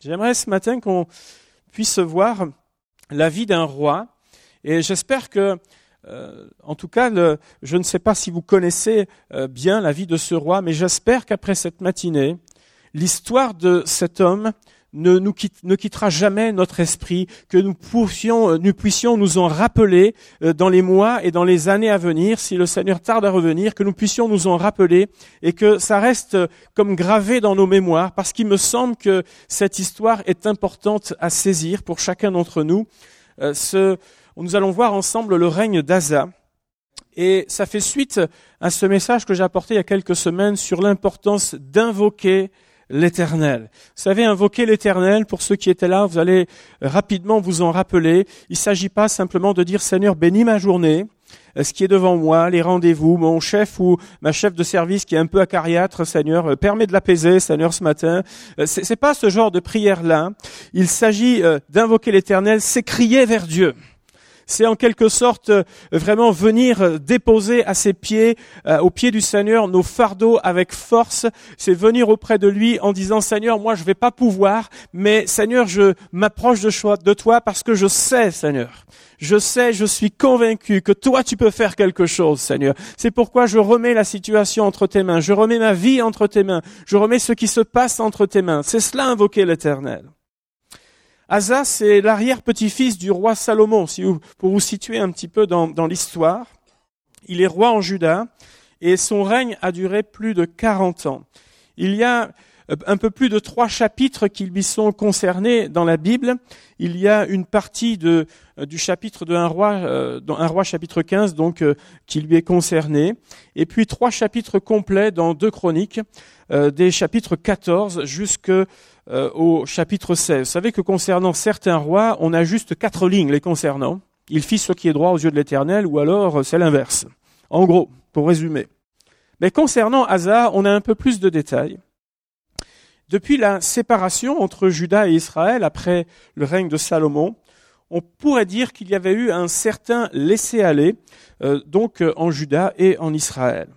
J'aimerais ce matin qu'on puisse voir la vie d'un roi. Et j'espère que, euh, en tout cas, je ne sais pas si vous connaissez euh, bien la vie de ce roi, mais j'espère qu'après cette matinée, l'histoire de cet homme ne, nous quittera jamais notre esprit, que nous puissions, euh, nous puissions nous en rappeler euh, dans les mois et dans les années à venir, si le Seigneur tarde à revenir, que nous puissions nous en rappeler et que ça reste euh, comme gravé dans nos mémoires, parce qu'il me semble que cette histoire est importante à saisir pour chacun d'entre nous. Nous allons voir ensemble le règne d'Asa. Et ça fait suite à ce message que j'ai apporté il y a quelques semaines sur l'importance d'invoquer l'éternel. Vous savez, invoquer l'éternel, pour ceux qui étaient là, vous allez rapidement vous en rappeler. Il ne s'agit pas simplement de dire Seigneur, bénis ma journée, euh, ce qui est devant moi, les rendez-vous, mon chef ou ma chef de service qui est un peu acariâtre, Seigneur, euh, permet de l'apaiser, Seigneur, ce matin. Euh, c'est pas ce genre de prière-là. Il s'agit d'invoquer l'éternel, c'est crier vers Dieu c'est en quelque sorte euh, vraiment venir euh, déposer à ses pieds, euh, aux pieds du Seigneur, nos fardeaux avec force. C'est venir auprès de lui en disant Seigneur, moi je vais pas pouvoir, mais Seigneur, je m'approche de toi parce que je sais, Seigneur. Je sais, je suis convaincu que toi tu peux faire quelque chose, Seigneur. C'est pourquoi je remets la situation entre tes mains. Je remets ma vie entre tes mains. Je remets ce qui se passe entre tes mains. C'est cela invoquer l'éternel. Asa, c'est l'arrière-petit-fils du roi Salomon, si vous, pour vous situer un petit peu dans, dans l'histoire. Il est roi en Juda et son règne a duré plus de 40 ans. Il y a euh, un peu plus de trois chapitres qui lui sont concernés dans la Bible. Il y a une partie de, euh, du chapitre de un roi, euh, dans un roi chapitre 15, donc, qui lui est concerné. Et puis trois chapitres complets dans deux chroniques, des chapitres 14 jusque euh, au chapitre 16. Vous savez que concernant certains rois, on a juste quatre lignes les concernant. Il fit ce qui est droit aux yeux de l'Éternel, ou alors euh, c'est l'inverse. En gros, pour résumer. Mais concernant Asa, on a un peu plus de détails. Depuis la séparation entre Juda et Israël après le règne de Salomon, on pourrait dire qu'il y avait eu un certain laisser-aller euh, donc en Juda et en Israël.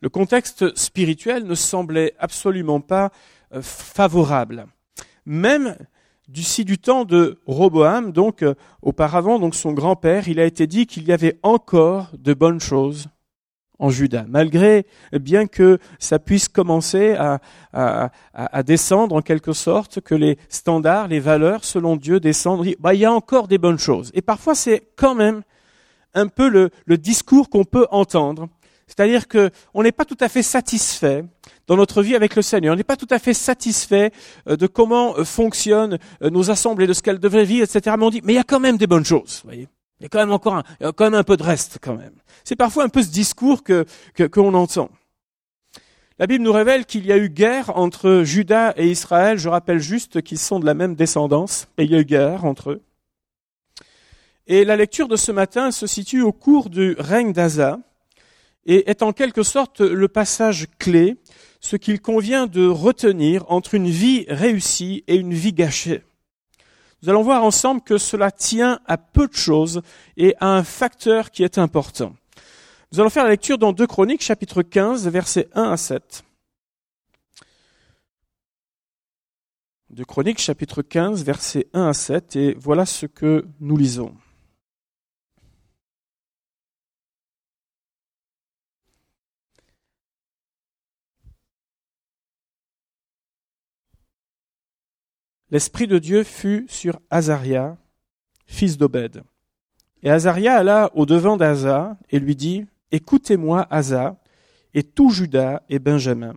Le contexte spirituel ne semblait absolument pas euh, favorable. Même d'ici du temps de Roboam, donc euh, auparavant, donc son grand-père, il a été dit qu'il y avait encore de bonnes choses en Juda, malgré bien que ça puisse commencer à, descendre en quelque sorte, que les standards, les valeurs selon Dieu descendent. Bah, il y a encore des bonnes choses. Et parfois c'est quand même un peu le, discours qu'on peut entendre, c'est-à-dire que on n'est pas tout à fait satisfait dans notre vie avec le Seigneur. On n'est pas tout à fait satisfait euh, de comment euh, fonctionnent euh, nos assemblées, de ce qu'elles devraient vivre, etc. Mais on dit, mais il y a quand même des bonnes choses. Voyez il y a quand même encore un, il y a quand même un peu de reste quand même. C'est parfois un peu ce discours que qu'on entend. La Bible nous révèle qu'il y a eu guerre entre Juda et Israël. Je rappelle juste qu'ils sont de la même descendance et il y a eu guerre entre eux. Et la lecture de ce matin se situe au cours du règne d'Asa et est en quelque sorte le passage clé ce qu'il convient de retenir entre une vie réussie et une vie gâchée. Nous allons voir ensemble que cela tient à peu de choses et à un facteur qui est important. Nous allons faire la lecture dans 2 Chroniques, chapitre 15, versets 1 à 7. 2 Chroniques, chapitre 15, versets 1 à 7, et voilà ce que nous lisons. l'Esprit de Dieu fut sur Azaria, fils d'Obed. Et Azaria alla au devant d'Asa et lui dit, Écoutez-moi, Asa, et tout Judas et Benjamin.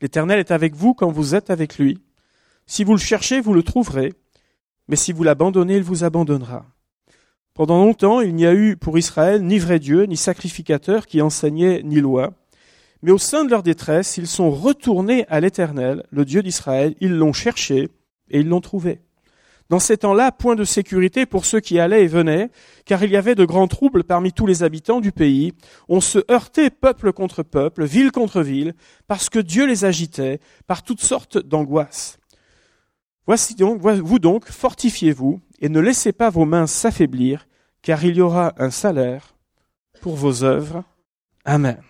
L'Éternel est avec vous quand vous êtes avec lui. Si vous le cherchez, vous le trouverez, mais si vous l'abandonnez, il vous abandonnera. Pendant longtemps, il n'y a eu pour Israël ni vrai Dieu, ni sacrificateur qui enseignait, ni loi. Mais au sein de leur détresse, ils sont retournés à l'Éternel, le Dieu d'Israël, ils l'ont cherché, et ils l'ont trouvé. Dans ces temps-là, point de sécurité pour ceux qui allaient et venaient, car il y avait de grands troubles parmi tous les habitants du pays. On se heurtait peuple contre peuple, ville contre ville, parce que Dieu les agitait par toutes sortes d'angoisses. Voici donc, vous donc, fortifiez-vous et ne laissez pas vos mains s'affaiblir, car il y aura un salaire pour vos œuvres. Amen.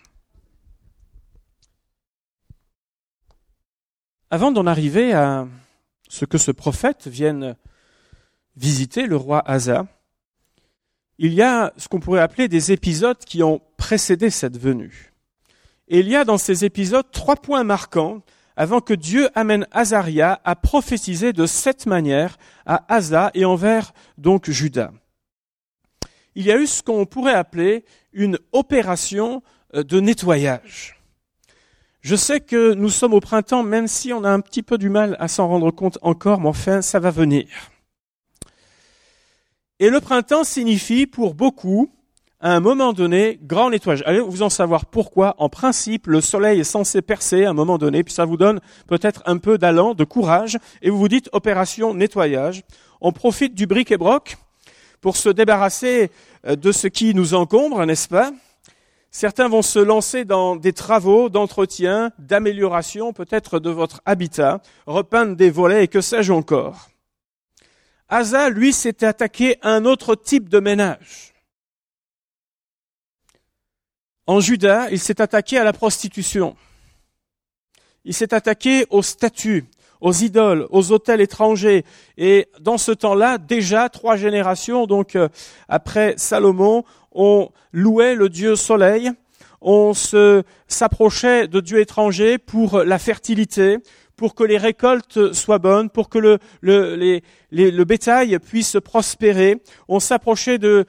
Avant d'en arriver à ce que ce prophète vienne visiter le roi Asa, il y a ce qu'on pourrait appeler des épisodes qui ont précédé cette venue. Et il y a dans ces épisodes trois points marquants avant que Dieu amène Azaria à prophétiser de cette manière à Asa et envers donc Judas. Il y a eu ce qu'on pourrait appeler une opération euh, de nettoyage. Je sais que nous sommes au printemps, même si on a un petit peu du mal à s'en rendre compte encore, mais enfin, ça va venir. Et le printemps signifie pour beaucoup, à un moment donné, grand nettoyage. Allez vous en savoir pourquoi. En principe, le soleil est censé percer à un moment donné, puis ça vous donne peut-être un peu d'allant, de courage, et vous vous dites opération nettoyage. On profite du bric et broc pour se débarrasser euh, de ce qui nous encombre, n'est-ce pas? Certains vont se lancer dans des travaux d'entretien, d'amélioration peut-être de votre habitat, repeindre des volets et que sais-je encore. Asa, lui, s'était attaqué à un autre type de ménage. En Juda, il s'est attaqué à la prostitution. Il s'est attaqué aux statues, aux idoles, aux hôtels étrangers. Et dans ce temps-là, déjà trois générations, donc euh, après Salomon, on louait le dieu soleil, on se s'approchait de dieux étrangers pour la fertilité, pour que les récoltes soient bonnes, pour que le, bétail puisse prospérer. On s'approchait de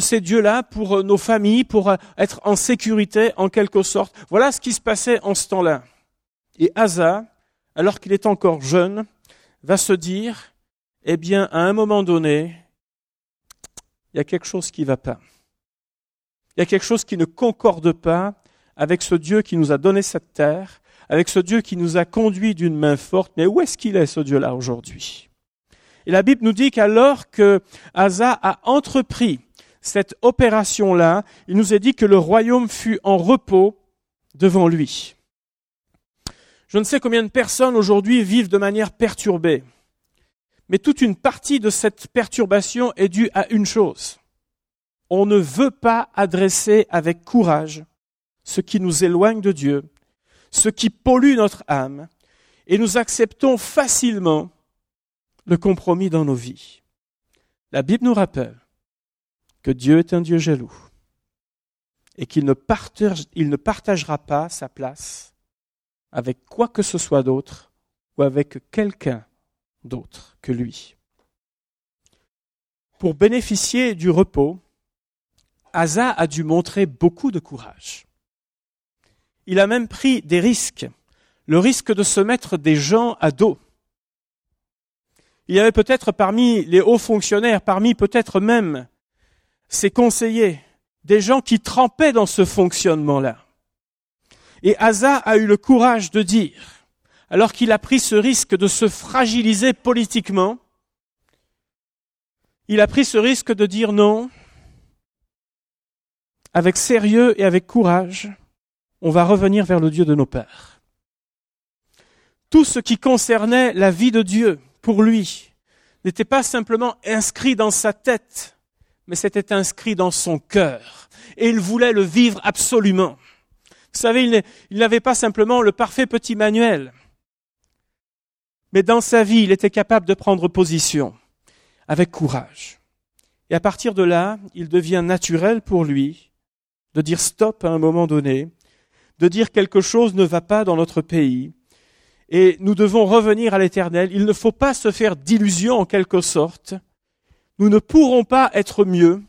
ces dieux-là pour nos familles, pour être en sécurité en quelque sorte. Voilà ce qui se passait en ce temps-là. Et Asa, alors qu'il est encore jeune, va se dire, eh bien, à un moment donné, il y a quelque chose qui ne va pas. Il y a quelque chose qui ne concorde pas avec ce Dieu qui nous a donné cette terre, avec ce Dieu qui nous a conduits d'une main forte. Mais où est-ce qu'il est, ce Dieu-là, aujourd'hui? Et la Bible nous dit qu'alors que Asa a entrepris cette opération-là, il nous est dit que le royaume fut en repos devant lui. Je ne sais combien de personnes aujourd'hui vivent de manière perturbée, mais toute une partie de cette perturbation est due à une chose. On ne veut pas adresser avec courage ce qui nous éloigne de Dieu, ce qui pollue notre âme, et nous acceptons facilement le compromis dans nos vies. La Bible nous rappelle que Dieu est un Dieu jaloux et qu'il ne, partagera pas sa place avec quoi que ce soit d'autre ou avec quelqu'un d'autre que lui. Pour bénéficier du repos, Asa a dû montrer beaucoup de courage. Il a même pris des risques, le risque de se mettre des gens à dos. Il y avait peut-être parmi les hauts fonctionnaires, parmi peut-être même ses conseillers, des gens qui trempaient dans ce fonctionnement-là. Et Asa a eu le courage de dire, alors qu'il a pris ce risque de se fragiliser politiquement, il a pris ce risque de dire non, avec sérieux et avec courage, on va revenir vers le Dieu de nos pères. Tout ce qui concernait la vie de Dieu pour lui n'était pas simplement inscrit dans sa tête, mais c'était inscrit dans son cœur. Et il voulait le vivre absolument. Vous savez, il n'avait pas simplement le parfait petit manuel, mais dans sa vie, il était capable de prendre position avec courage. Et à partir de là, il devient naturel pour lui de dire stop à un moment donné, de dire quelque chose ne va pas dans notre pays, et nous devons revenir à l'éternel. Il ne faut pas se faire d'illusions en quelque sorte. Nous ne pourrons pas être mieux.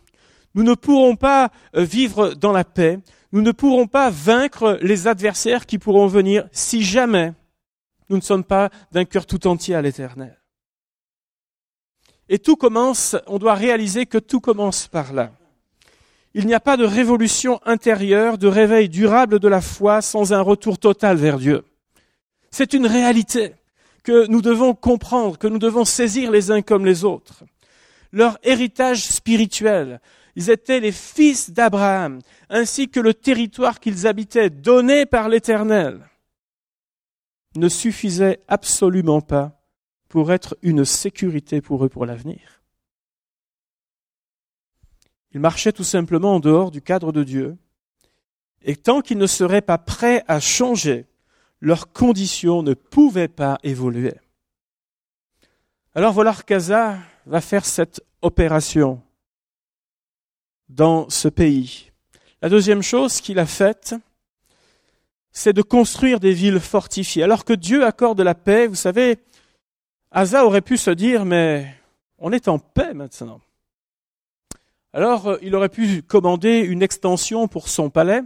Nous ne pourrons pas euh, vivre dans la paix nous ne pourrons pas vaincre les adversaires qui pourront venir si jamais nous ne sommes pas d'un cœur tout entier à l'éternel. Et tout commence, on doit réaliser que tout commence par là. Il n'y a pas de révolution intérieure, de réveil durable de la foi sans un retour total vers Dieu. C'est une réalité que nous devons comprendre, que nous devons saisir les uns comme les autres. Leur héritage spirituel, ils étaient les fils d'Abraham, ainsi que le territoire qu'ils habitaient, donné par l'Éternel, ne suffisait absolument pas pour être une sécurité pour eux pour l'avenir. Ils marchaient tout simplement en dehors du cadre de Dieu, et tant qu'ils ne seraient pas prêts à changer, leurs conditions ne pouvaient pas évoluer. Alors voilà qu'Asa va faire cette opération dans ce pays. La deuxième chose qu'il a faite, c'est de construire des villes fortifiées. Alors que Dieu accorde la paix, vous savez, Asa aurait pu se dire, mais on est en paix maintenant. Alors euh, il aurait pu commander une extension pour son palais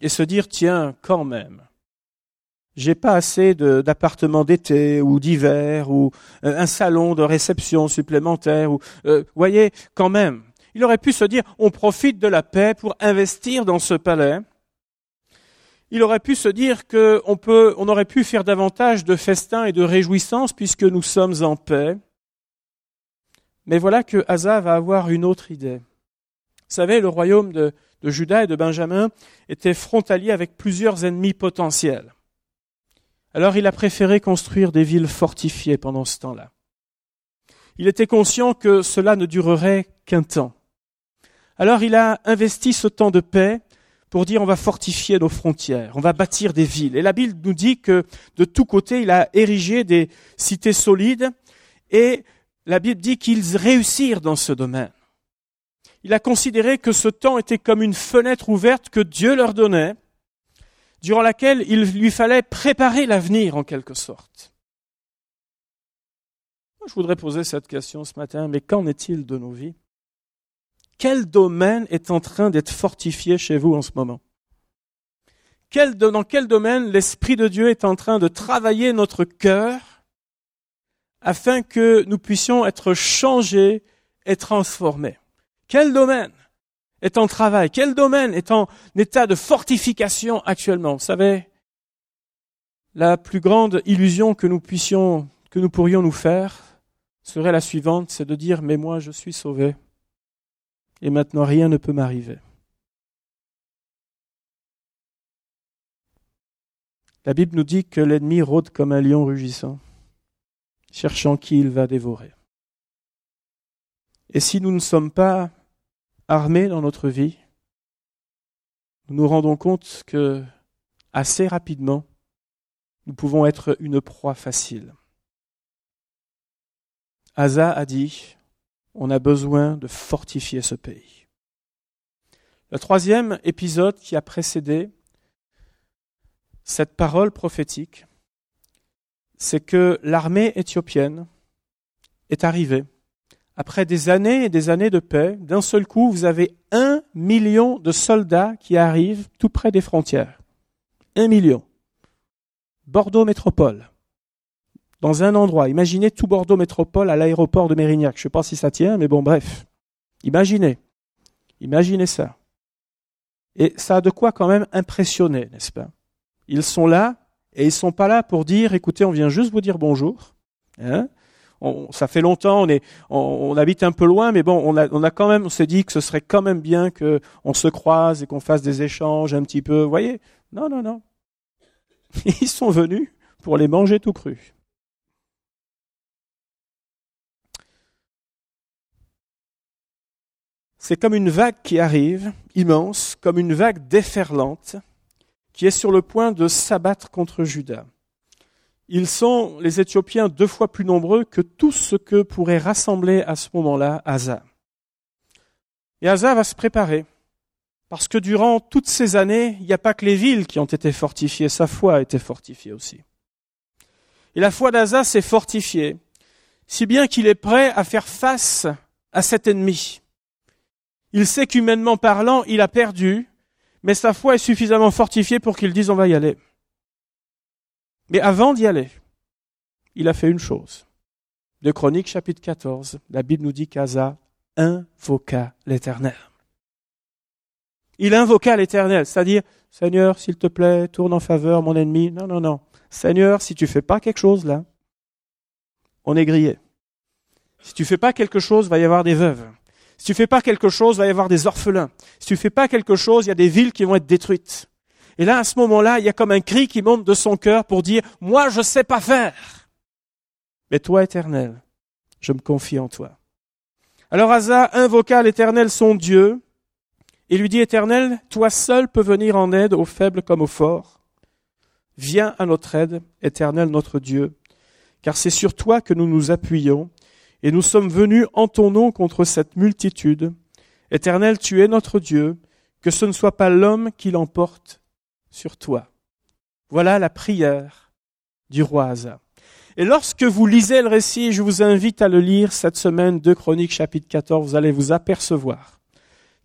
et se dire, tiens, quand même, j'ai pas assez d'appartements d'été ou d'hiver ou euh, un salon de réception supplémentaire ou, euh, voyez, quand même, il aurait pu se dire, on profite de la paix pour investir dans ce palais il aurait pu se dire qu'on peut, on aurait pu faire davantage de festins et de réjouissances puisque nous sommes en paix. Mais voilà que Asa va avoir une autre idée. Vous savez, le royaume de, de Juda et de Benjamin était frontalier avec plusieurs ennemis potentiels. Alors il a préféré construire des villes fortifiées pendant ce temps-là. Il était conscient que cela ne durerait qu'un temps. Alors il a investi ce temps de paix pour dire on va fortifier nos frontières, on va bâtir des villes. Et la Bible nous dit que de tous côtés, il a érigé des cités solides et la Bible dit qu'ils réussirent dans ce domaine. Il a considéré que ce temps était comme une fenêtre ouverte que Dieu leur donnait, durant laquelle il lui fallait préparer l'avenir en quelque sorte. Je voudrais poser cette question ce matin, mais qu'en est-il de nos vies? Quel domaine est en train d'être fortifié chez vous en ce moment? Dans quel domaine l'Esprit de Dieu est en train de travailler notre cœur afin que nous puissions être changés et transformés? Quel domaine est en travail? Quel domaine est en état de fortification actuellement? Vous savez, la plus grande illusion que nous puissions, que nous pourrions nous faire serait la suivante, c'est de dire, mais moi je suis sauvé et maintenant rien ne peut m'arriver. La Bible nous dit que l'ennemi rôde comme un lion rugissant, cherchant qui il va dévorer. Et si nous ne sommes pas armés dans notre vie, nous nous rendons compte que assez rapidement, nous pouvons être une proie facile. Asa a dit, on a besoin de fortifier ce pays. Le troisième épisode qui a précédé cette parole prophétique, c'est que l'armée éthiopienne est arrivée. Après des années et des années de paix, d'un seul coup, vous avez un million de soldats qui arrivent tout près des frontières. Un million. Bordeaux métropole dans un endroit. Imaginez tout Bordeaux métropole à l'aéroport de Mérignac. Je ne sais pas si ça tient, mais bon, bref. Imaginez. Imaginez ça. Et ça a de quoi quand même impressionner, n'est-ce pas? Ils sont là et ils sont pas là pour dire, écoutez, on vient juste vous dire bonjour. Hein ça fait longtemps, on, habite un peu loin, mais bon, on a, quand même, on s'est dit que ce serait quand même bien qu'on se croise et qu'on fasse des échanges un petit peu. Vous voyez? Non, non, non. Ils sont venus pour les manger tout cru. C'est comme une vague qui arrive, immense, comme une vague déferlante, qui est sur le point de s'abattre contre Judas. Ils sont, les Éthiopiens, deux fois plus nombreux que tout ce que pourrait rassembler à ce moment-là Asa. Et Asa va se préparer, parce que durant toutes ces années, il n'y a pas que les villes qui ont été fortifiées, sa foi a été fortifiée aussi. Et la foi d'Asa s'est fortifiée, si bien qu'il est prêt à faire face à cet ennemi. Il sait qu'humainement parlant, il a perdu, mais sa foi est suffisamment fortifiée pour qu'il dise on va y aller. Mais avant d'y aller, il a fait une chose. De Chroniques chapitre 14, la Bible nous dit qu'Asa invoqua l'Éternel. Il invoqua l'Éternel, c'est-à-dire, Seigneur, s'il te plaît, tourne en faveur mon ennemi. Non, non, non. Seigneur, si tu fais pas quelque chose là, on est grillé. Si tu fais pas quelque chose, va y avoir des veuves. Si tu fais pas quelque chose, il va y avoir des orphelins. Si tu fais pas quelque chose, il y a des villes qui vont être détruites. Et là, à ce moment-là, il y a comme un cri qui monte de son cœur pour dire, moi, je sais pas faire. Mais toi, éternel, je me confie en toi. Alors Asa invoqua l'éternel son Dieu et lui dit, éternel, toi seul peux venir en aide aux faibles comme aux forts. Viens à notre aide, éternel notre Dieu, car c'est sur toi que nous nous appuyons, et nous sommes venus en ton nom contre cette multitude. Éternel, tu es notre Dieu, que ce ne soit pas l'homme qui l'emporte sur toi. Voilà la prière du roi Asa. Et lorsque vous lisez le récit, je vous invite à le lire cette semaine, de Chroniques chapitre 14, vous allez vous apercevoir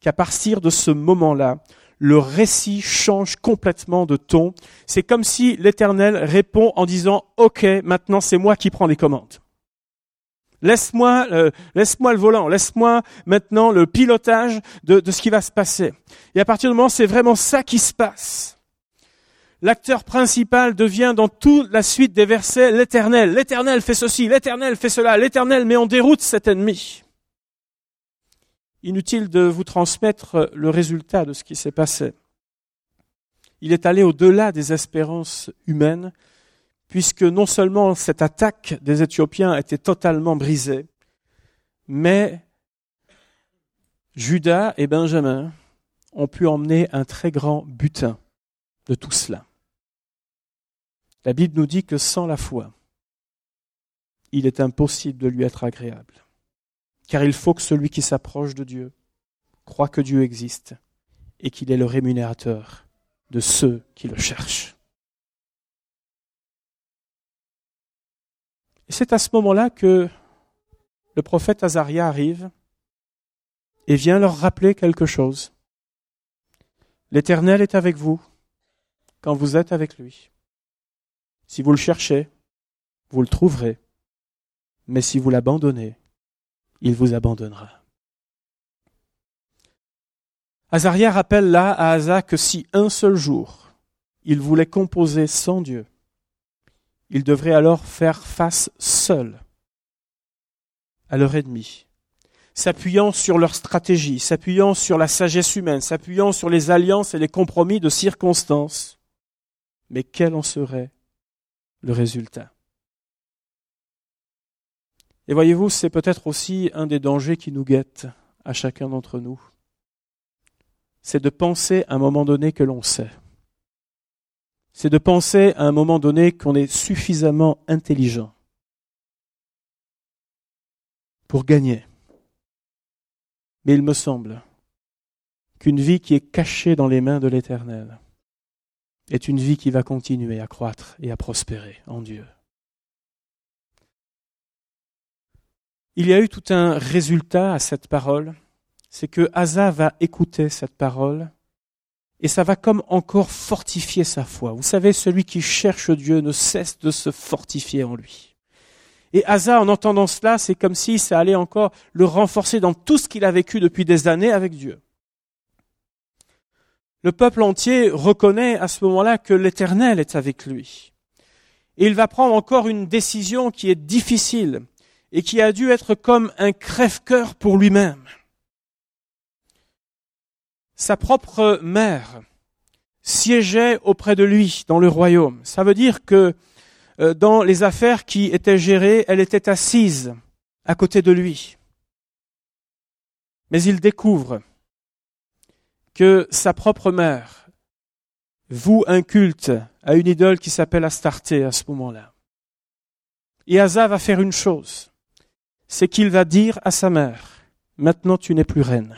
qu'à partir de ce moment-là, le récit change complètement de ton. C'est comme si l'Éternel répond en disant OK, maintenant c'est moi qui prends les commandes. Laisse-moi, euh, laisse-moi le volant, laisse-moi maintenant le pilotage de, de ce qui va se passer. Et à partir du moment, c'est vraiment ça qui se passe. L'acteur principal devient dans toute la suite des versets l'Éternel. L'Éternel fait ceci, l'Éternel fait cela, l'Éternel met en déroute cet ennemi. Inutile de vous transmettre le résultat de ce qui s'est passé. Il est allé au-delà des espérances humaines, puisque non seulement cette attaque des Éthiopiens était totalement brisée, mais Judas et Benjamin ont pu emmener un très grand butin de tout cela. La Bible nous dit que sans la foi, il est impossible de lui être agréable. Car il faut que celui qui s'approche de Dieu croit que Dieu existe et qu'il est le rémunérateur de ceux qui le cherchent. Et c'est à ce moment-là que le prophète Azaria arrive et vient leur rappeler quelque chose. L'Éternel est avec vous quand vous êtes avec lui. Si vous le cherchez, vous le trouverez. Mais si vous l'abandonnez, il vous abandonnera. Azaria rappelle là à Asa que si un seul jour il voulait composer sans Dieu, il devrait alors faire face seul à leur ennemi, s'appuyant sur leur stratégie, s'appuyant sur la sagesse humaine, s'appuyant sur les alliances et les compromis de circonstances. Mais quel en serait le résultat? Et voyez-vous, c'est peut-être aussi un des dangers qui nous guette à chacun d'entre nous. C'est de penser à un moment donné que l'on sait. C'est de penser à un moment donné qu'on est suffisamment intelligent pour gagner. Mais il me semble qu'une vie qui est cachée dans les mains de l'Éternel, est une vie qui va continuer à croître et à prospérer en Dieu. Il y a eu tout un résultat à cette parole, c'est que Asa va écouter cette parole et ça va comme encore fortifier sa foi. Vous savez, celui qui cherche Dieu ne cesse de se fortifier en lui. Et Asa, en entendant cela, c'est comme si ça allait encore le renforcer dans tout ce qu'il a vécu depuis des années avec Dieu. Le peuple entier reconnaît à ce moment-là que l'Éternel est avec lui. Et il va prendre encore une décision qui est difficile et qui a dû être comme un crève-cœur pour lui-même. Sa propre mère siégeait auprès de lui dans le royaume. Ça veut dire que euh, dans les affaires qui étaient gérées, elle était assise à côté de lui. Mais il découvre que sa propre mère voue un culte à une idole qui s'appelle Astarté à ce moment-là. Et Asa va faire une chose, c'est qu'il va dire à sa mère, maintenant tu n'es plus reine.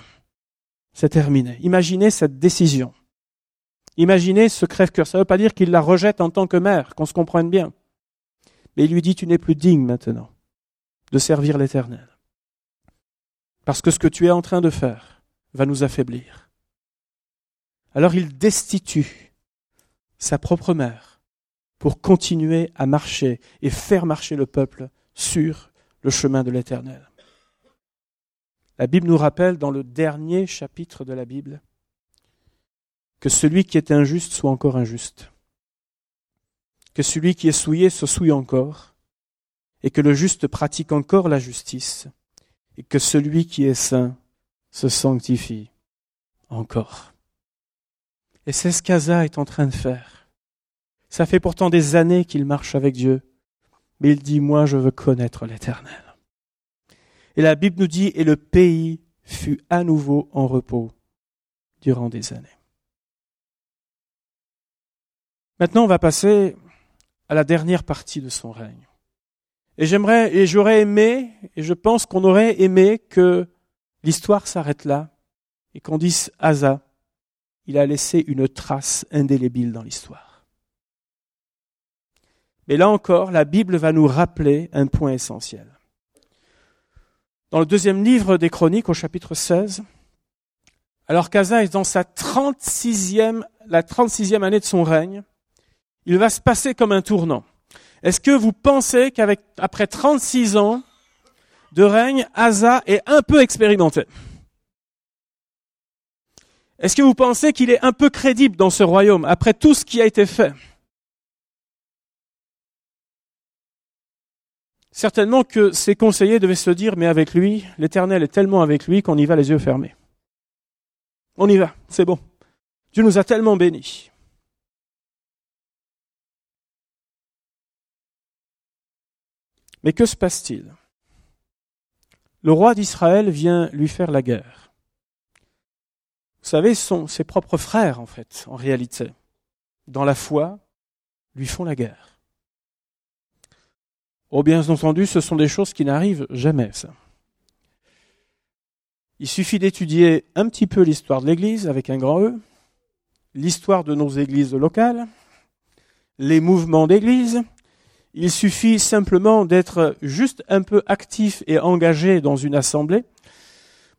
C'est terminé. Imaginez cette décision. Imaginez ce crève-cœur. Ça ne veut pas dire qu'il la rejette en tant que mère, qu'on se comprenne bien. Mais il lui dit, tu n'es plus digne maintenant de servir l'Éternel. Parce que ce que tu es en train de faire va nous affaiblir. Alors il destitue sa propre mère pour continuer à marcher et faire marcher le peuple sur le chemin de l'Éternel. La Bible nous rappelle dans le dernier chapitre de la Bible que celui qui est injuste soit encore injuste, que celui qui est souillé se souille encore, et que le juste pratique encore la justice, et que celui qui est saint se sanctifie encore. Et c'est ce qu'Asa est en train de faire. Ça fait pourtant des années qu'il marche avec Dieu, mais il dit, moi je veux connaître l'Éternel. Et la Bible nous dit, et le pays fut à nouveau en repos durant des années. Maintenant, on va passer à la dernière partie de son règne. Et j'aimerais, et j'aurais aimé, et je pense qu'on aurait aimé que l'histoire s'arrête là, et qu'on dise Asa, il a laissé une trace indélébile dans l'histoire. Mais là encore, la Bible va nous rappeler un point essentiel. Dans le deuxième livre des Chroniques, au chapitre 16, alors qu'Asa est dans sa 36e, la 36e année de son règne, il va se passer comme un tournant. Est-ce que vous pensez qu'avec, après 36 ans de règne, Asa est un peu expérimenté? Est-ce que vous pensez qu'il est un peu crédible dans ce royaume après tout ce qui a été fait? Certainement que ses conseillers devaient se dire, mais avec lui, l'Éternel est tellement avec lui qu'on y va les yeux fermés. On y va, c'est bon. Dieu nous a tellement bénis. Mais que se passe-t-il? Le roi d'Israël vient lui faire la guerre. Vous savez, sont ses propres frères, en fait, en réalité, dans la foi, lui font la guerre. Oh, bien entendu, ce sont des choses qui n'arrivent jamais, ça. Il suffit d'étudier un petit peu l'histoire de l'Église avec un grand E, l'histoire de nos églises locales, les mouvements d'Église. Il suffit simplement d'être juste un peu actif et engagé dans une assemblée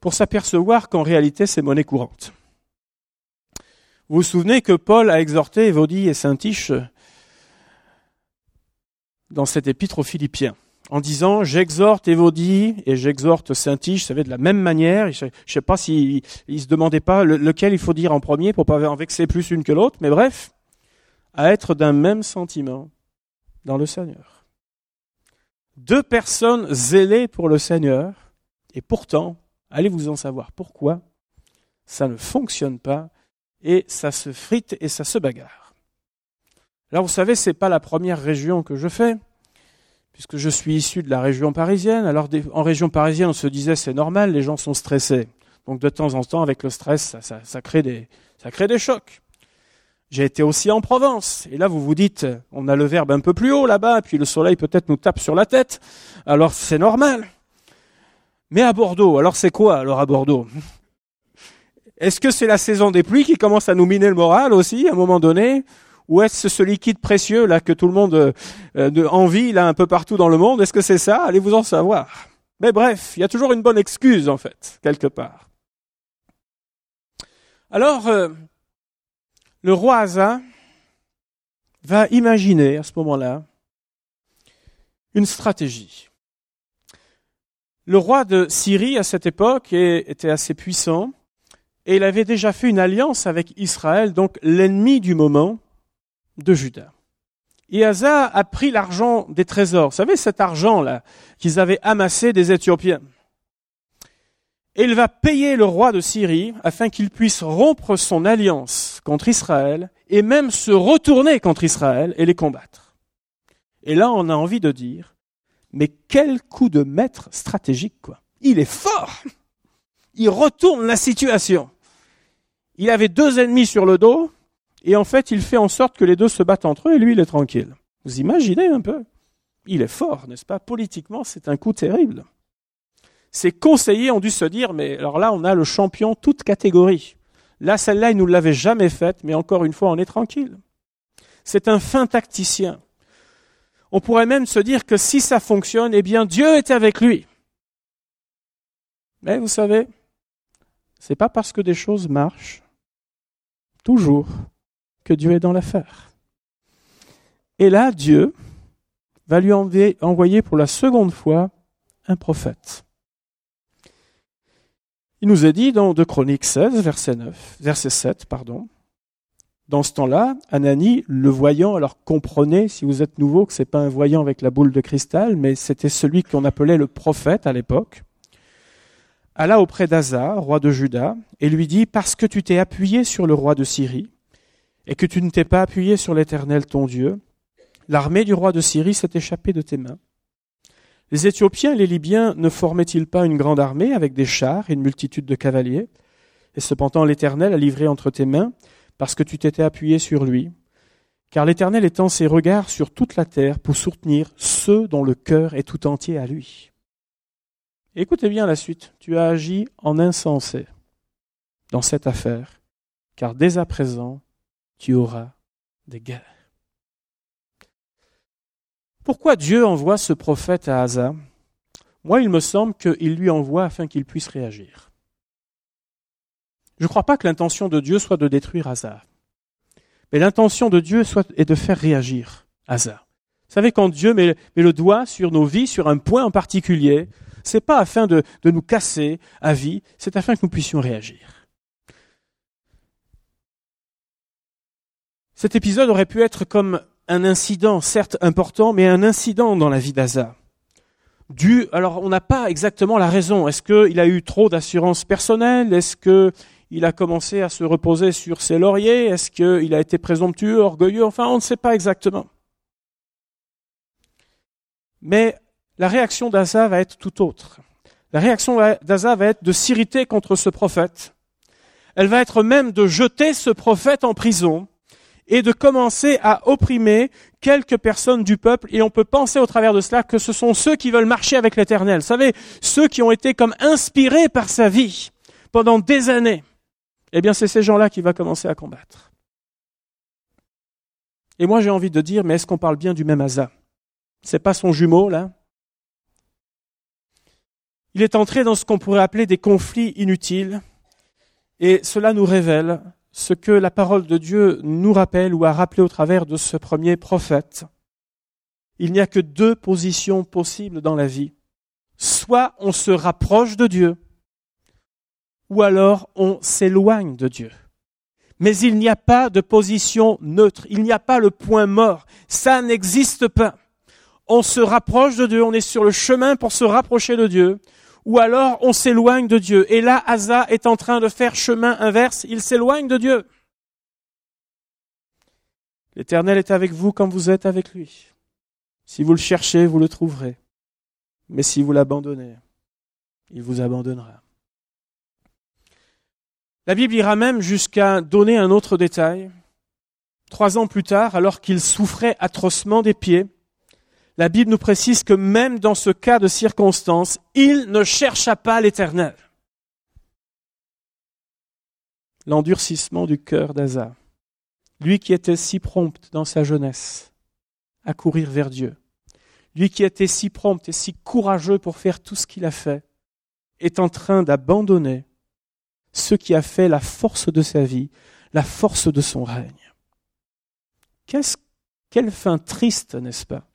pour s'apercevoir qu'en réalité c'est monnaie courante. Vous vous souvenez que Paul a exhorté Évodie et Saint-Tiche dans cette épître aux Philippiens en disant j'exhorte Évodie et j'exhorte Saint-Tige, savez, de la même manière. Je ne sais pas s'il si, se demandait pas lequel il faut dire en premier pour pas en vexer plus une que l'autre, mais bref, à être d'un même sentiment dans le Seigneur. Deux personnes zélées pour le Seigneur, et pourtant, allez vous en savoir pourquoi, ça ne fonctionne pas, et ça se frite et ça se bagarre. Là, vous savez, c'est pas la première région que je fais, puisque je suis issu de la région parisienne. Alors, en région parisienne, on se disait c'est normal, les gens sont stressés. Donc, de temps en temps, avec le stress, ça, crée des, ça crée des chocs. J'ai été aussi en Provence. Et là, vous vous dites, on a le verbe un peu plus haut là-bas, puis le soleil peut-être nous tape sur la tête. Alors, c'est normal. Mais à Bordeaux, alors c'est quoi alors à Bordeaux? Est-ce que c'est la saison des pluies qui commence à nous miner le moral aussi, à un moment donné? Ou est-ce ce liquide précieux là que tout le monde euh, envie là un peu partout dans le monde? Est-ce que c'est ça? Allez-vous en savoir. Mais bref, il y a toujours une bonne excuse en fait, quelque part. Alors, euh, le roi Asa va imaginer à ce moment-là une stratégie. Le roi de Syrie à cette époque était assez puissant et il avait déjà fait une alliance avec Israël, donc l'ennemi du moment, de Judas. Et Asa a pris l'argent des trésors. Vous savez, cet argent-là qu'ils avaient amassé des Éthiopiens. Et il va payer le roi de Syrie afin qu'il puisse rompre son alliance contre Israël et même se retourner contre Israël et les combattre. Et là, on a envie de dire, mais quel coup de maître stratégique, quoi. Il est fort! Il retourne la situation. Il avait deux ennemis sur le dos, et en fait, il fait en sorte que les deux se battent entre eux et lui, il est tranquille. Vous imaginez un peu? Il est fort, n'est-ce pas? Politiquement, c'est un coup terrible. Ses conseillers ont dû se dire, mais alors là, on a le champion toute catégorie. Là, celle-là, il nous l'avait jamais faite, mais encore une fois, on est tranquille. C'est un fin tacticien. On pourrait même se dire que si ça fonctionne, eh bien, Dieu est avec lui. Mais vous savez, c'est pas parce que des choses marchent, toujours, que Dieu est dans l'affaire. Et là, Dieu va lui envoyer pour la seconde fois un prophète. Il nous est dit dans 2 Chroniques 16, verset 9, verset 7, pardon. Dans ce temps-là, Anani, le voyant, alors comprenez, si vous êtes nouveau, que c'est pas un voyant avec la boule de cristal, mais c'était celui qu'on appelait le prophète à l'époque, alla auprès d'Asa, roi de Juda, et lui dit, parce que tu t'es appuyé sur le roi de Syrie, et que tu ne t'es pas appuyé sur l'Éternel ton Dieu, l'armée du roi de Syrie s'est échappée de tes mains. Les Éthiopiens et les Libyens ne formaient-ils pas une grande armée avec des chars et une multitude de cavaliers? Et cependant l'Éternel a livré entre tes mains parce que tu t'étais appuyé sur lui. car l'Éternel étend ses regards sur toute la terre pour soutenir ceux dont le cœur est tout entier à lui. Écoutez bien la suite. Tu as agi en insensé dans cette affaire, car dès à présent, tu auras des guerres. Pourquoi Dieu envoie ce prophète à Asa? Moi, il me semble qu'il lui envoie afin qu'il puisse réagir. Je ne crois pas que l'intention de Dieu soit de détruire Asa. Mais l'intention de Dieu est de faire réagir Asa. Vous savez, quand Dieu met, le doigt sur nos vies, sur un point en particulier, c'est pas afin de nous casser à vie, c'est afin que nous puissions réagir. Cet épisode aurait pu être comme un incident, certes important, mais un incident dans la vie d'Asa. Dû, alors on n'a pas exactement la raison. Est-ce qu'il a eu trop d'assurance personnelle? Est-ce qu'il a commencé à se reposer sur ses lauriers? Est-ce qu'il a été présomptueux, orgueilleux? Enfin, on ne sait pas exactement. Mais la réaction d'Asa va être tout autre. La réaction d'Asa va être de s'irriter contre ce prophète. Elle va être même de jeter ce prophète en prison et de commencer à opprimer quelques personnes du peuple. Et on peut penser au travers de cela que ce sont ceux qui veulent marcher avec l'Éternel. Vous savez, ceux qui ont été comme inspirés par sa vie pendant des années. Eh bien, c'est ces gens-là qu'il va commencer à combattre. Et moi, j'ai envie de dire, mais est-ce qu'on parle bien du même Asa? C'est pas son jumeau, là? Il est entré dans ce qu'on pourrait appeler des conflits inutiles. Et cela nous révèle ce que la parole de Dieu nous rappelle ou a rappelé au travers de ce premier prophète. Il n'y a que deux positions possibles dans la vie. Soit on se rapproche de Dieu, ou alors on s'éloigne de Dieu. Mais il n'y a pas de position neutre, il n'y a pas le point mort, ça n'existe pas. On se rapproche de Dieu, on est sur le chemin pour se rapprocher de Dieu, ou alors on s'éloigne de Dieu. Et là, Asa est en train de faire chemin inverse, il s'éloigne de Dieu. L'Éternel est avec vous quand vous êtes avec lui. Si vous le cherchez, vous le trouverez. Mais si vous l'abandonnez, il vous abandonnera. La Bible ira même jusqu'à donner un autre détail. Trois ans plus tard, alors qu'il souffrait atrocement des pieds, la Bible nous précise que même dans ce cas de circonstance, il ne chercha pas l'Éternel. L'endurcissement du cœur d'Asa, lui qui était si prompt dans sa jeunesse à courir vers Dieu, lui qui était si prompt et si courageux pour faire tout ce qu'il a fait, est en train d'abandonner ce qui a fait la force de sa vie, la force de son règne. Qu'est-ce, quelle fin triste, n'est-ce pas?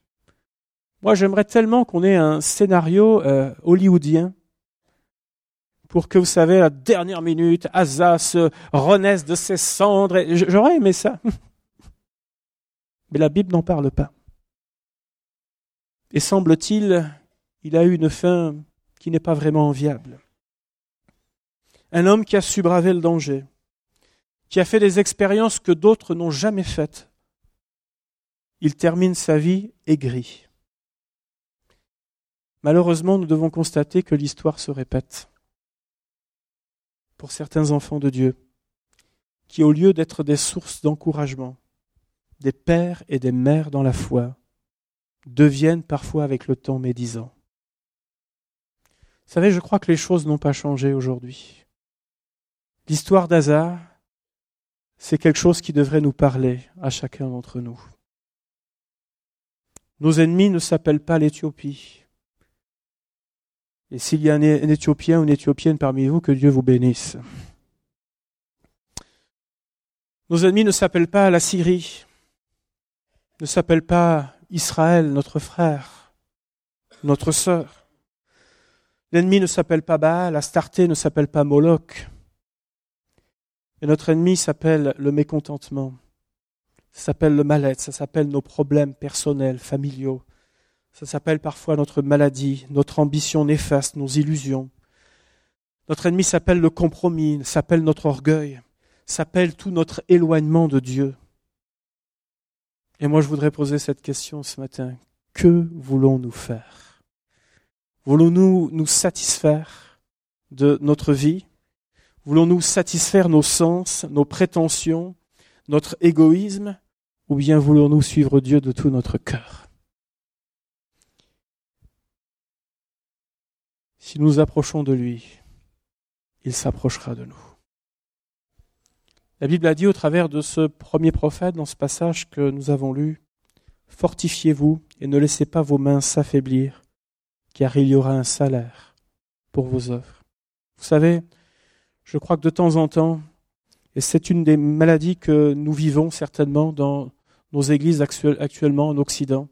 Moi, j'aimerais tellement qu'on ait un scénario euh, hollywoodien pour que, vous savez, à la dernière minute, Asa se renaisse de ses cendres. J'aurais aimé ça. Mais la Bible n'en parle pas. Et semble-t-il, il a eu une fin qui n'est pas vraiment viable. Un homme qui a su braver le danger, qui a fait des expériences que d'autres n'ont jamais faites. Il termine sa vie aigri. Malheureusement, nous devons constater que l'histoire se répète pour certains enfants de Dieu, qui au lieu d'être des sources d'encouragement, des pères et des mères dans la foi, deviennent parfois avec le temps médisants. Vous savez, je crois que les choses n'ont pas changé aujourd'hui. L'histoire d'Hazard, c'est quelque chose qui devrait nous parler à chacun d'entre nous. Nos ennemis ne s'appellent pas l'Éthiopie. Et s'il y a un, Éthiopien ou une Éthiopienne parmi vous, que Dieu vous bénisse. Nos ennemis ne s'appellent pas la Syrie, ne s'appellent pas Israël, notre frère, notre sœur. L'ennemi ne s'appelle pas Baal, Astarté ne s'appelle pas Moloch. Et notre ennemi s'appelle le mécontentement, ça s'appelle le mal-être, ça s'appelle nos problèmes personnels, familiaux, ça s'appelle parfois notre maladie, notre ambition néfaste, nos illusions. Notre ennemi s'appelle le compromis, s'appelle notre orgueil, s'appelle tout notre éloignement de Dieu. Et moi, je voudrais poser cette question ce matin. Que voulons-nous faire? Voulons-nous nous satisfaire de notre vie? Voulons-nous satisfaire nos sens, nos prétentions, notre égoïsme? Ou bien voulons-nous suivre Dieu de tout notre cœur? Si nous approchons de lui, il s'approchera de nous. La Bible a dit au travers de ce premier prophète, dans ce passage que nous avons lu, Fortifiez-vous et ne laissez pas vos mains s'affaiblir, car il y aura un salaire pour vos œuvres. Vous savez, je crois que de temps en temps, et c'est une des maladies que nous vivons certainement dans nos églises actuellement en Occident,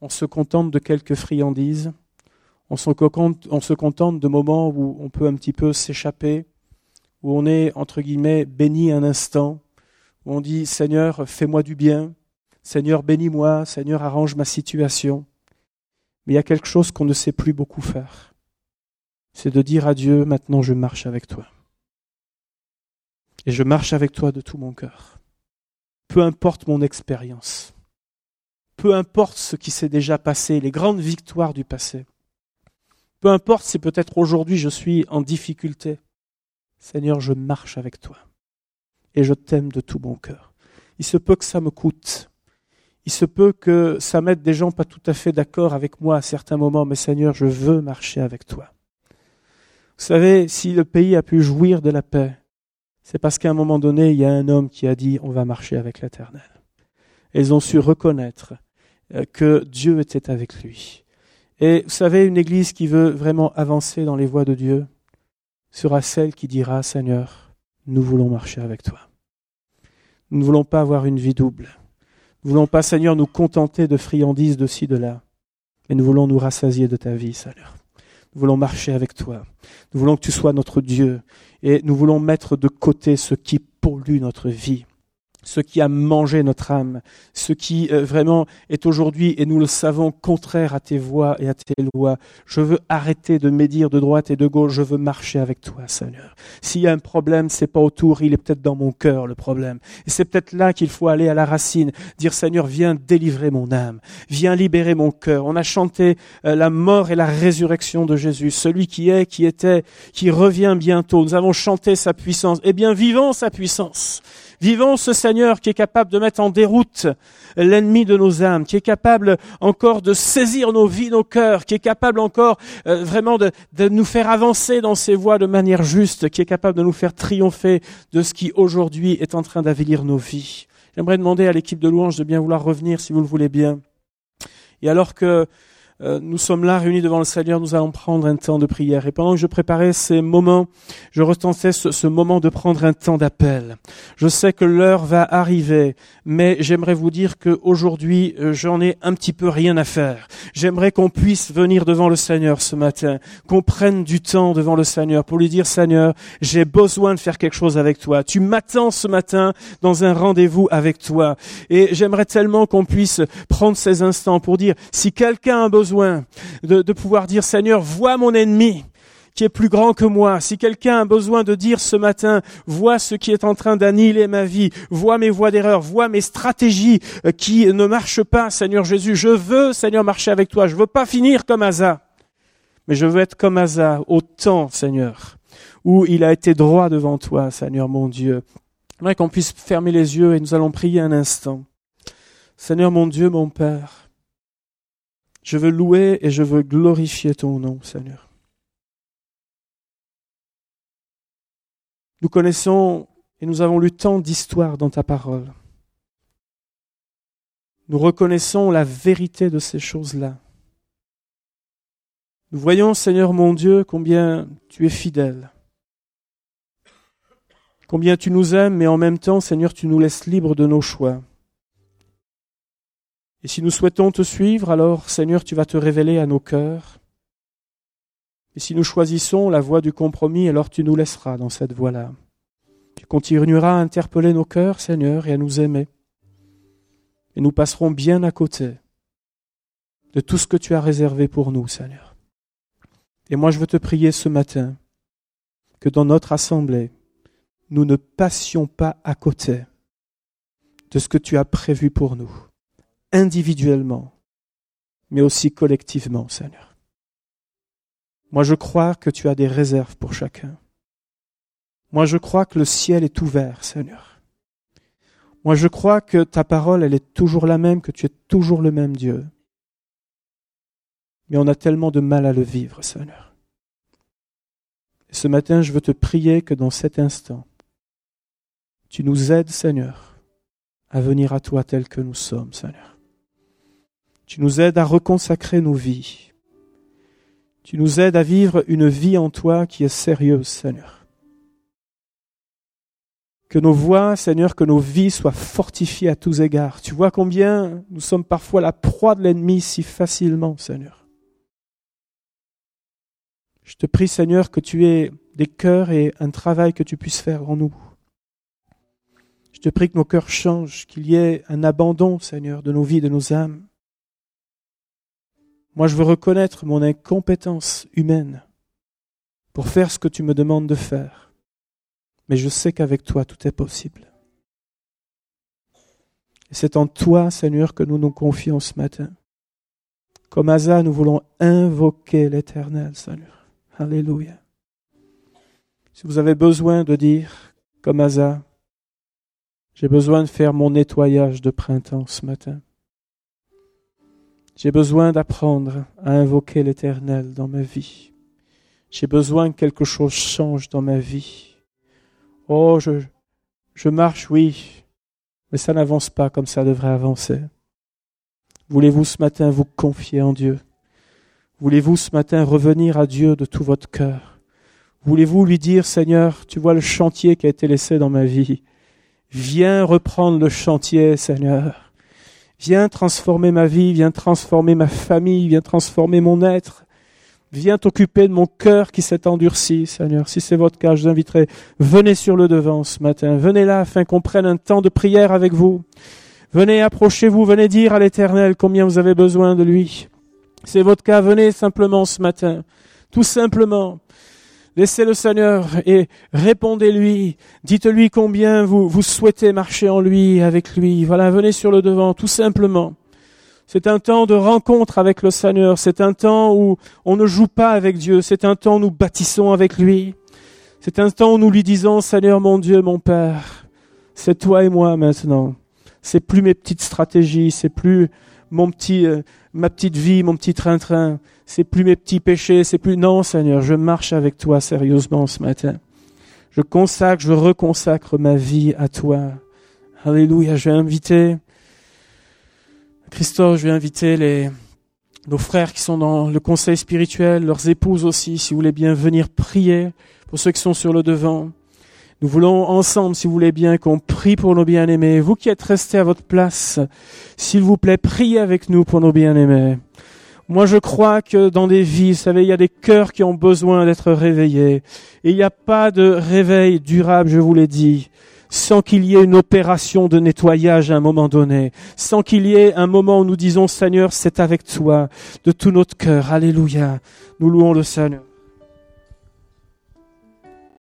on se contente de quelques friandises, on se, contente, de moments où on peut un petit peu s'échapper, où on est, entre guillemets, béni un instant, où on dit Seigneur, fais-moi du bien, Seigneur, bénis-moi, Seigneur, arrange ma situation. Mais il y a quelque chose qu'on ne sait plus beaucoup faire. C'est de dire à Dieu, maintenant je marche avec toi. Et je marche avec toi de tout mon cœur. Peu importe mon expérience. Peu importe ce qui s'est déjà passé, les grandes victoires du passé. Peu importe si peut-être aujourd'hui je suis en difficulté. Seigneur, je marche avec toi. Et je t'aime de tout mon cœur. Il se peut que ça me coûte. Il se peut que ça mette des gens pas tout à fait d'accord avec moi à certains moments, mais Seigneur, je veux marcher avec toi. Vous savez, si le pays a pu jouir de la paix, c'est parce qu'à un moment donné, il y a un homme qui a dit on va marcher avec l'Éternel. Ils ont su reconnaître euh, que Dieu était avec lui. Et vous savez, une église qui veut vraiment avancer dans les voies de Dieu sera celle qui dira, Seigneur, nous voulons marcher avec toi. Nous ne voulons pas avoir une vie double. Nous ne voulons pas, Seigneur, nous contenter de friandises de ci, de là. Mais nous voulons nous rassasier de ta vie, Seigneur. Nous voulons marcher avec toi. Nous voulons que tu sois notre Dieu. Et nous voulons mettre de côté ce qui pollue notre vie ce qui a mangé notre âme, ce qui euh, vraiment est aujourd'hui, et nous le savons, contraire à tes voies et à tes lois. Je veux arrêter de médire de droite et de gauche, je veux marcher avec toi, Seigneur. S'il y a un problème, c'est pas autour, il est peut-être dans mon cœur, le problème. Et c'est peut-être là qu'il faut aller à la racine, dire Seigneur, viens délivrer mon âme, viens libérer mon cœur. On a chanté euh, la mort et la résurrection de Jésus, celui qui est, qui était, qui revient bientôt. Nous avons chanté sa puissance. Eh bien, vivons sa puissance. Vivons ce Seigneur qui est capable de mettre en déroute l'ennemi de nos âmes, qui est capable encore de saisir nos vies, nos cœurs, qui est capable encore euh, vraiment de, nous faire avancer dans ses voies de manière juste, qui est capable de nous faire triompher de ce qui aujourd'hui est en train d'avilir nos vies. J'aimerais demander à l'équipe de louange de bien vouloir revenir si vous le voulez bien. Et alors que euh, nous sommes là réunis devant le Seigneur, nous allons prendre un temps de prière. Et pendant que je préparais ces moments, je retentais ce, ce moment de prendre un temps d'appel. Je sais que l'heure va arriver, mais j'aimerais vous dire qu'aujourd'hui, euh, j'en ai un petit peu rien à faire. J'aimerais qu'on puisse venir devant le Seigneur ce matin, qu'on prenne du temps devant le Seigneur pour lui dire, Seigneur, j'ai besoin de faire quelque chose avec toi. Tu m'attends ce matin dans un rendez-vous avec toi. Et j'aimerais tellement qu'on puisse prendre ces instants pour dire, si quelqu'un a besoin de, pouvoir dire, Seigneur, vois mon ennemi qui est plus grand que moi. Si quelqu'un a besoin de dire ce matin, vois ce qui est en train d'annihiler ma vie, vois mes voies d'erreur, vois mes stratégies euh, qui ne marchent pas, Seigneur Jésus, je veux, Seigneur, marcher avec toi. Je veux pas finir comme Asa, mais je veux être comme Asa au temps, Seigneur, où il a été droit devant toi, Seigneur mon Dieu. Qu'on puisse fermer les yeux et nous allons prier un instant. Seigneur mon Dieu, mon Père, je veux louer et je veux glorifier ton nom, Seigneur. Nous connaissons et nous avons lu tant d'histoires dans ta parole. Nous reconnaissons la vérité de ces choses-là. Nous voyons, Seigneur mon Dieu, combien tu es fidèle, combien tu nous aimes, mais en même temps, Seigneur, tu nous laisses libres de nos choix. Et si nous souhaitons te suivre, alors Seigneur, tu vas te révéler à nos cœurs. Et si nous choisissons la voie du compromis, alors tu nous laisseras dans cette voie-là. Tu continueras à interpeller nos cœurs, Seigneur, et à nous aimer. Et nous passerons bien à côté de tout ce que tu as réservé pour nous, Seigneur. Et moi, je veux te prier ce matin que dans notre assemblée, nous ne passions pas à côté de ce que tu as prévu pour nous individuellement, mais aussi collectivement, Seigneur. Moi, je crois que tu as des réserves pour chacun. Moi, je crois que le ciel est ouvert, Seigneur. Moi, je crois que ta parole, elle est toujours la même, que tu es toujours le même Dieu. Mais on a tellement de mal à le vivre, Seigneur. Et ce matin, je veux te prier que dans cet instant, tu nous aides, Seigneur, à venir à toi tel que nous sommes, Seigneur. Tu nous aides à reconsacrer nos vies. Tu nous aides à vivre une vie en toi qui est sérieuse, Seigneur. Que nos voix, Seigneur, que nos vies soient fortifiées à tous égards. Tu vois combien nous sommes parfois la proie de l'ennemi si facilement, Seigneur. Je te prie, Seigneur, que tu aies des cœurs et un travail que tu puisses faire en nous. Je te prie que nos cœurs changent, qu'il y ait un abandon, Seigneur, de nos vies, de nos âmes. Moi, je veux reconnaître mon incompétence humaine pour faire ce que tu me demandes de faire mais je sais qu'avec toi tout est possible. Et c'est en toi, Seigneur, que nous nous confions ce matin. Comme Asa, nous voulons invoquer l'Éternel, Seigneur. Alléluia. Si vous avez besoin de dire, comme Asa, j'ai besoin de faire mon nettoyage de printemps ce matin. J'ai besoin d'apprendre à invoquer l'Éternel dans ma vie. J'ai besoin que quelque chose change dans ma vie. Oh, je, je marche, oui, mais ça n'avance pas comme ça devrait avancer. Voulez-vous ce matin vous confier en Dieu? Voulez-vous ce matin revenir à Dieu de tout votre cœur? Voulez-vous lui dire, Seigneur, tu vois le chantier qui a été laissé dans ma vie? Viens reprendre le chantier, Seigneur. Viens transformer ma vie, viens transformer ma famille, viens transformer mon être. Viens t'occuper de mon cœur qui s'est endurci, Seigneur. Si c'est votre cas, je vous inviterai, venez sur le devant ce matin. Venez là afin qu'on prenne un temps de prière avec vous. Venez, approchez-vous, venez dire à l'Éternel combien vous avez besoin de lui. C'est votre cas, venez simplement ce matin. Tout simplement. Laissez le Seigneur et répondez-lui. Dites-lui combien vous, vous souhaitez marcher en lui, avec lui. Voilà, venez sur le devant, tout simplement. C'est un temps de rencontre avec le Seigneur. C'est un temps où on ne joue pas avec Dieu. C'est un temps où nous bâtissons avec lui. C'est un temps où nous lui disons, Seigneur mon Dieu, mon Père, c'est toi et moi maintenant. C'est plus mes petites stratégies, c'est plus mon petit, euh, ma petite vie, mon petit train-train. C'est plus mes petits péchés, c'est plus, non, Seigneur, je marche avec toi sérieusement ce matin. Je consacre, je reconsacre ma vie à toi. Alléluia, je vais inviter Christophe, je vais inviter les, nos frères qui sont dans le conseil spirituel, leurs épouses aussi, si vous voulez bien venir prier pour ceux qui sont sur le devant. Nous voulons ensemble, si vous voulez bien, qu'on prie pour nos bien-aimés. Vous qui êtes restés à votre place, s'il vous plaît, priez avec nous pour nos bien-aimés. Moi, je crois que dans des vies, vous savez, il y a des cœurs qui ont besoin d'être réveillés. Et il n'y a pas de réveil durable, je vous l'ai dit, sans qu'il y ait une opération de nettoyage à un moment donné, sans qu'il y ait un moment où nous disons Seigneur, c'est avec toi de tout notre cœur. Alléluia. Nous louons le Seigneur.